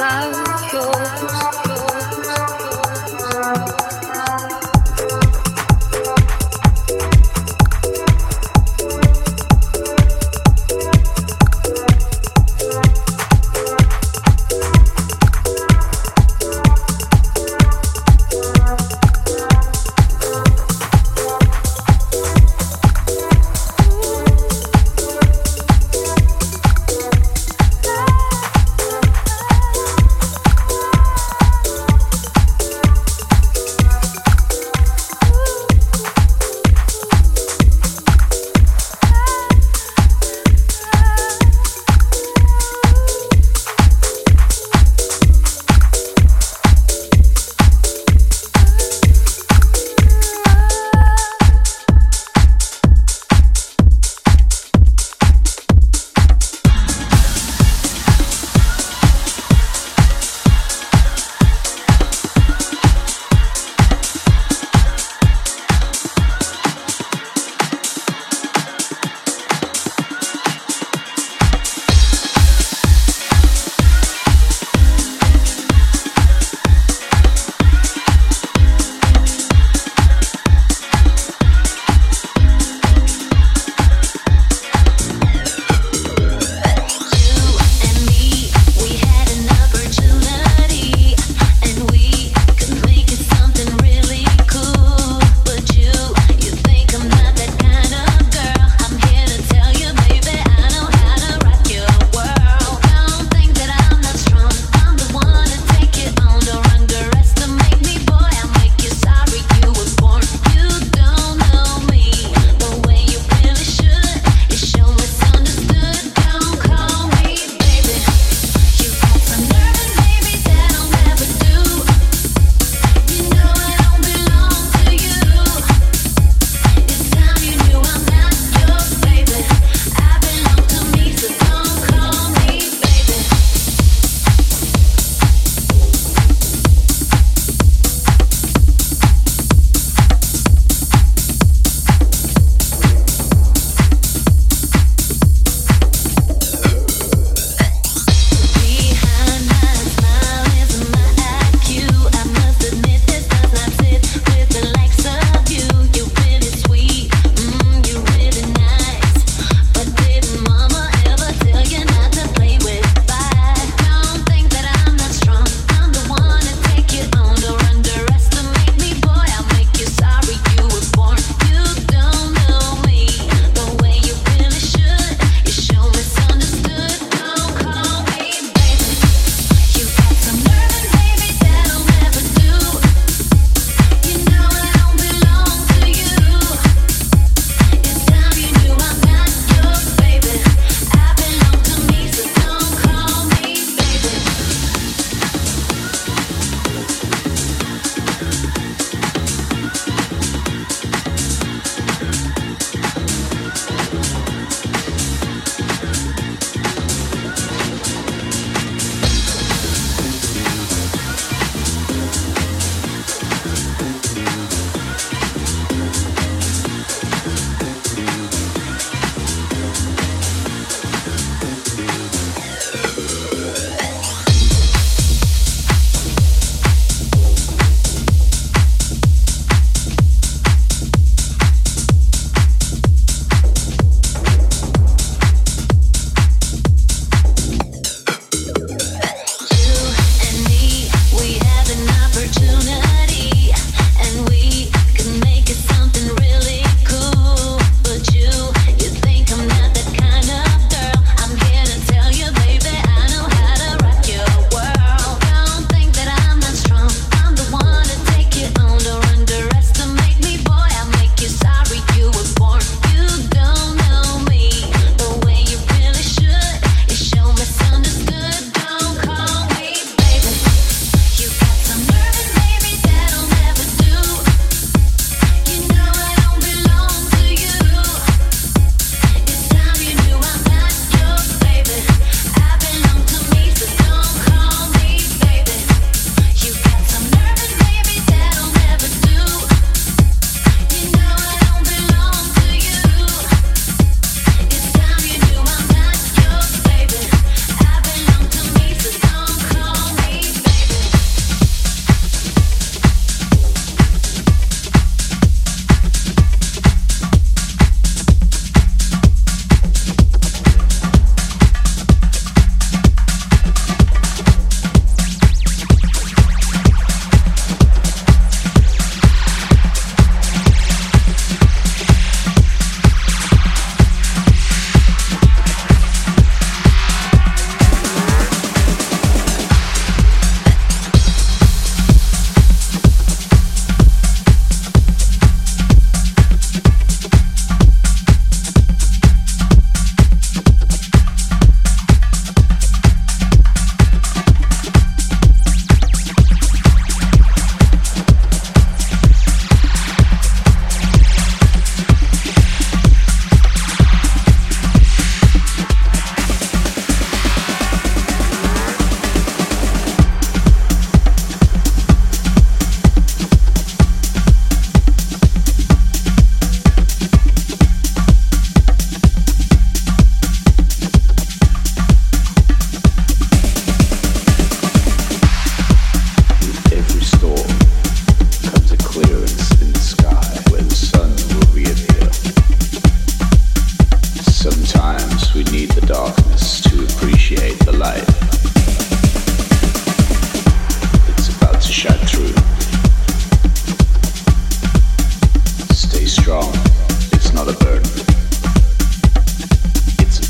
love.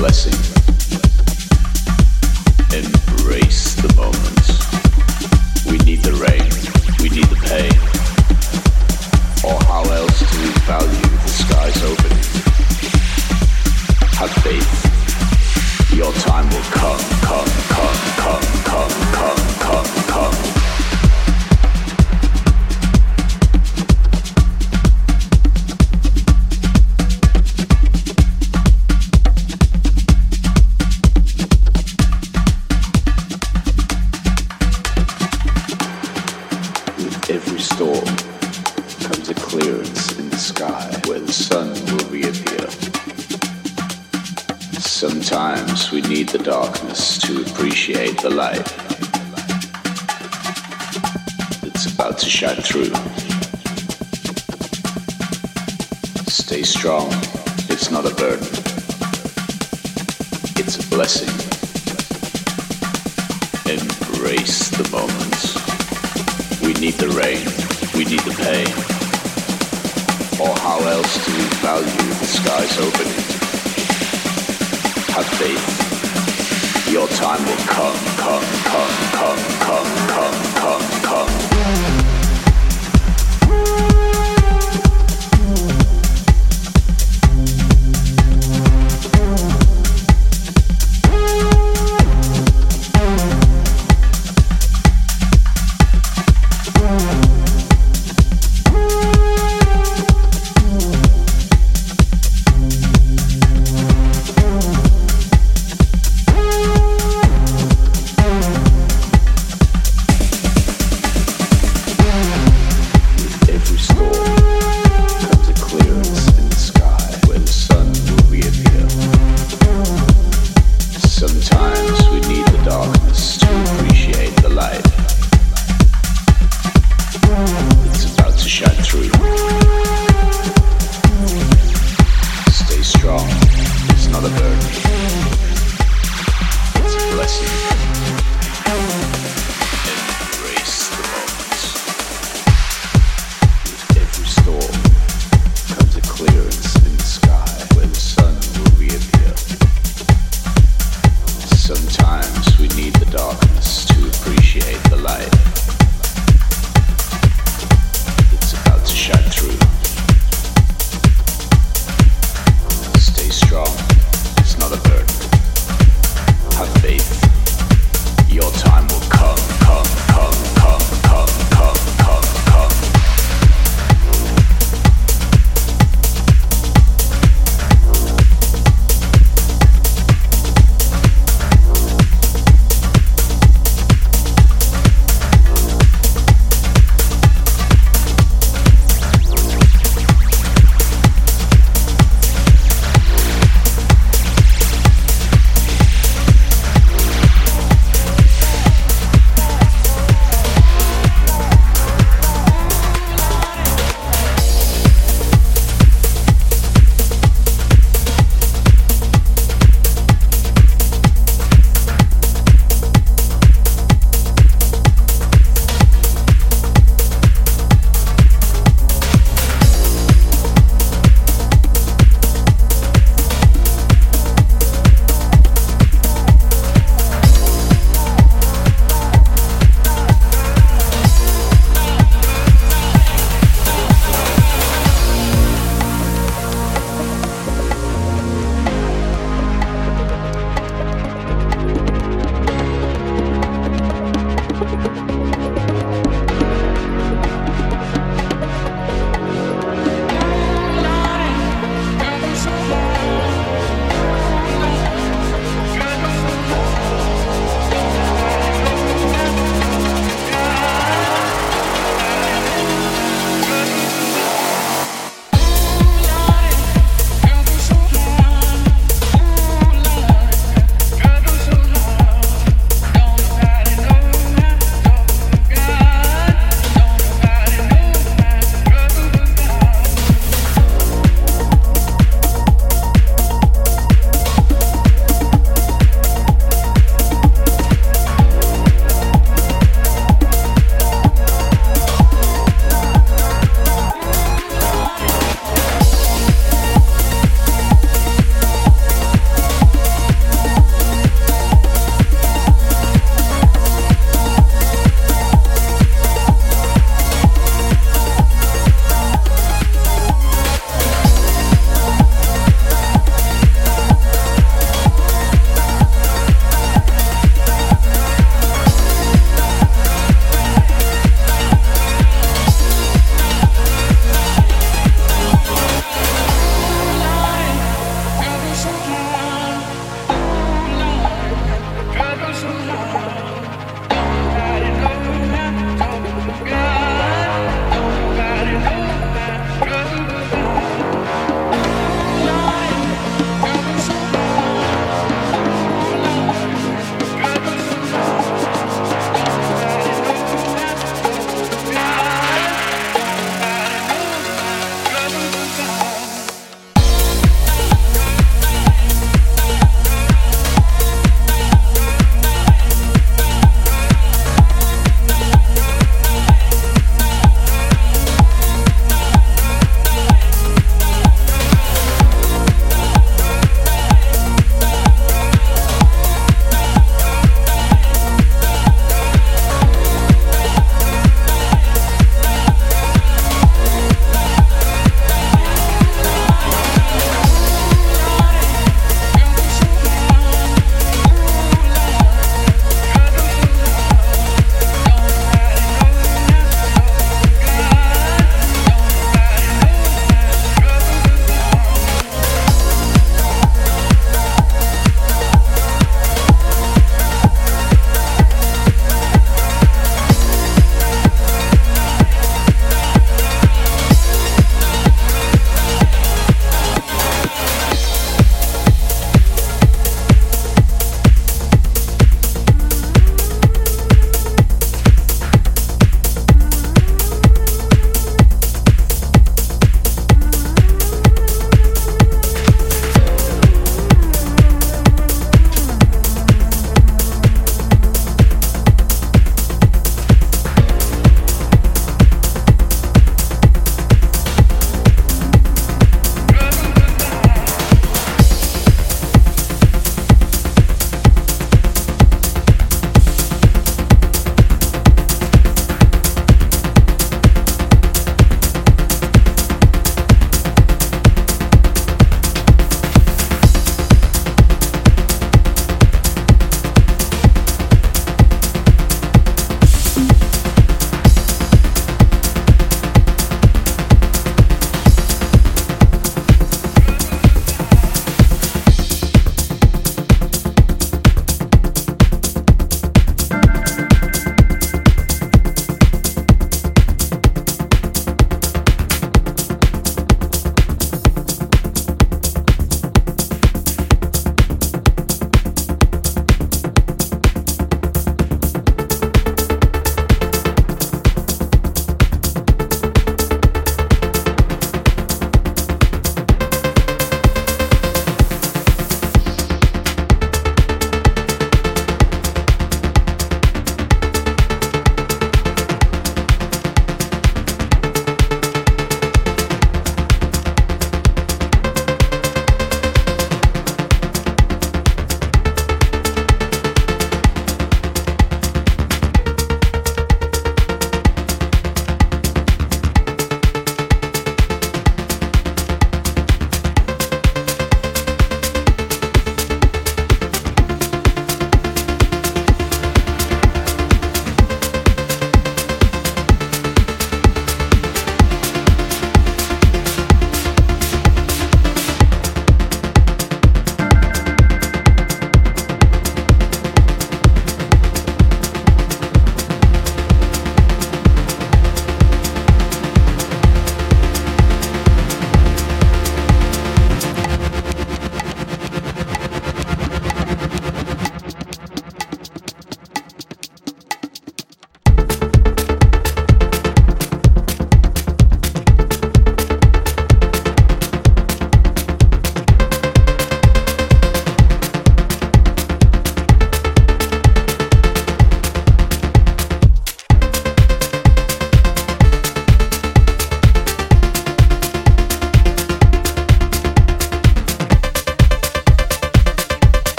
blessing.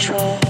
Control.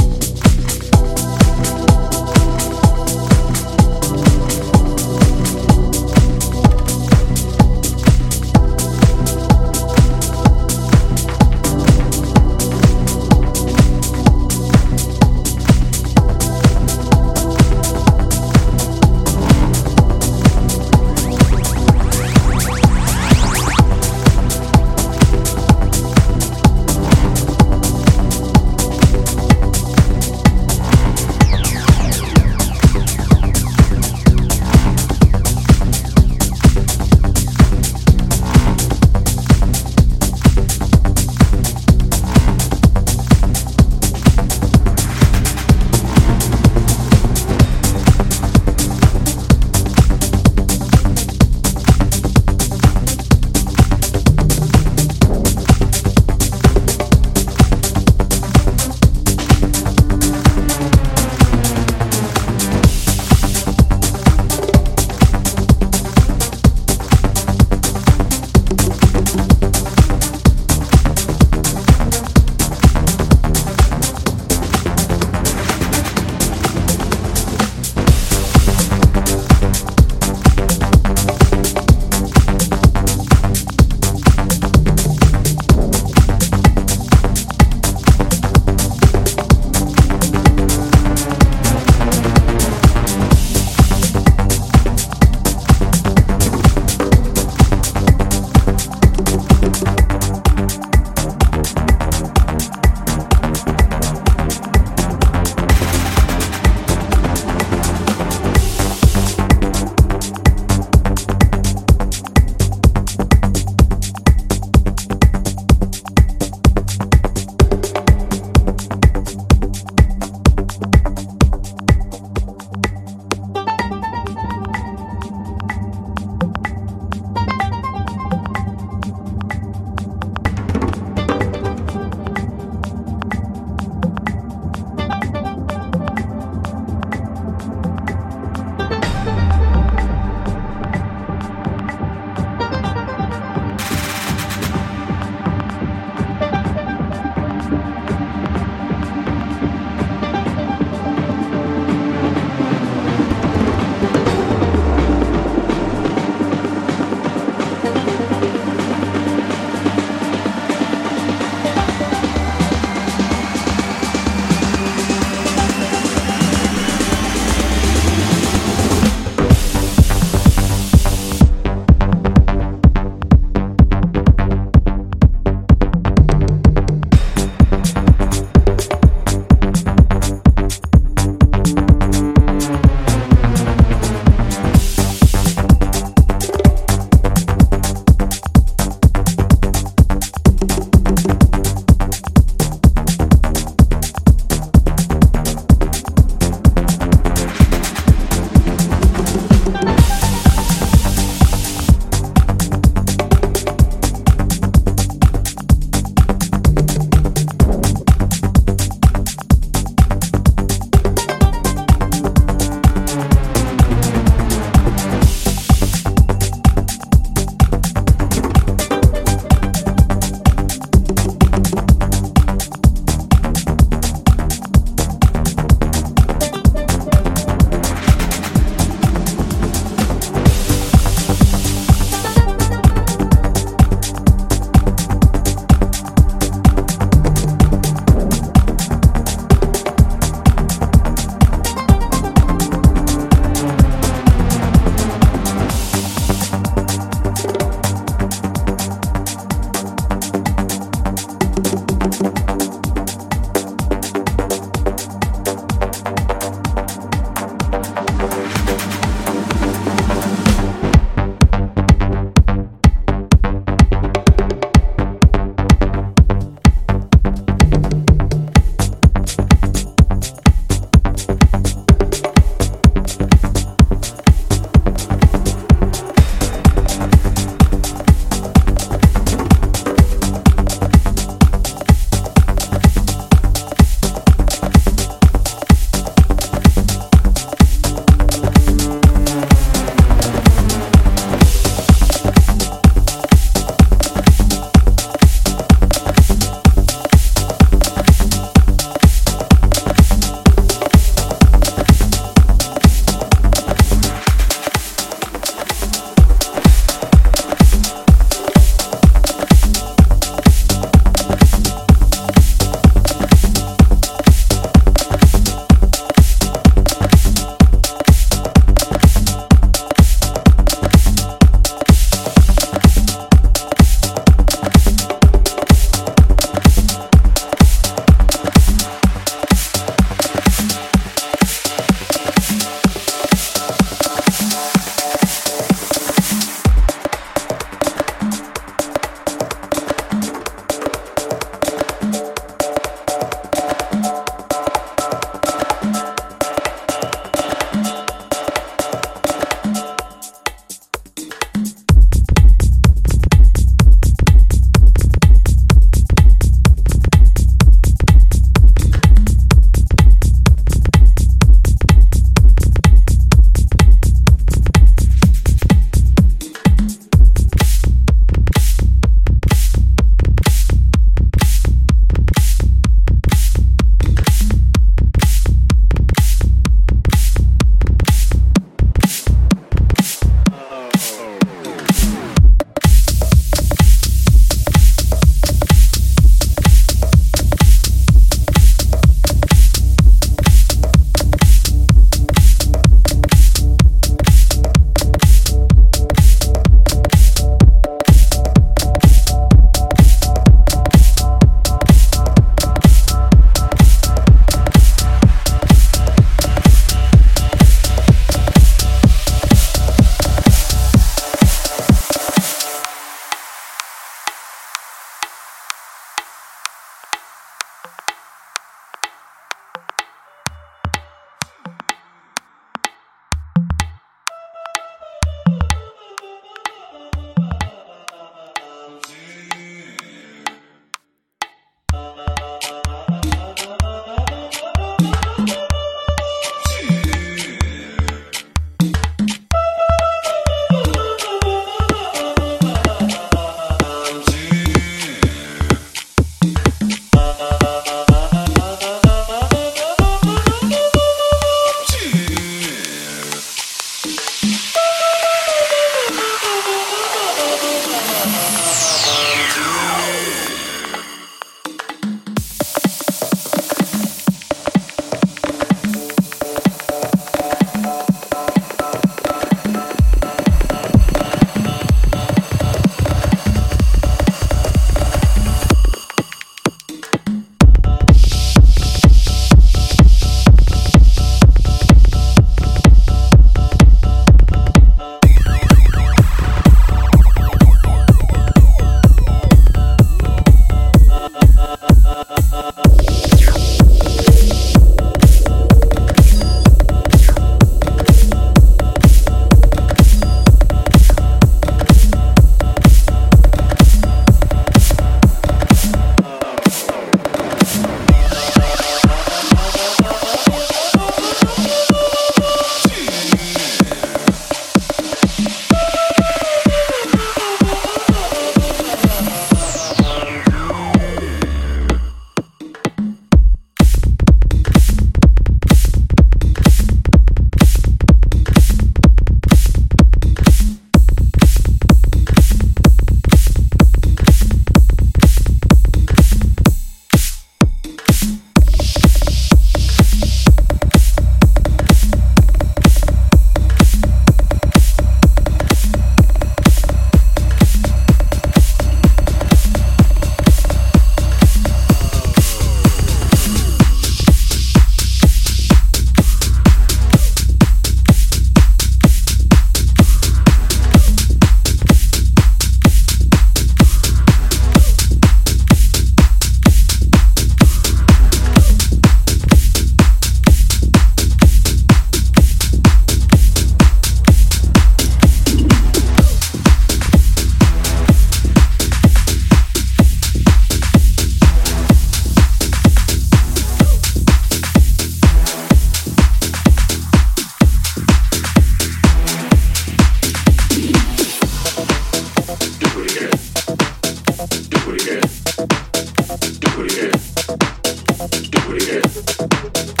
what it did. Do what again. did.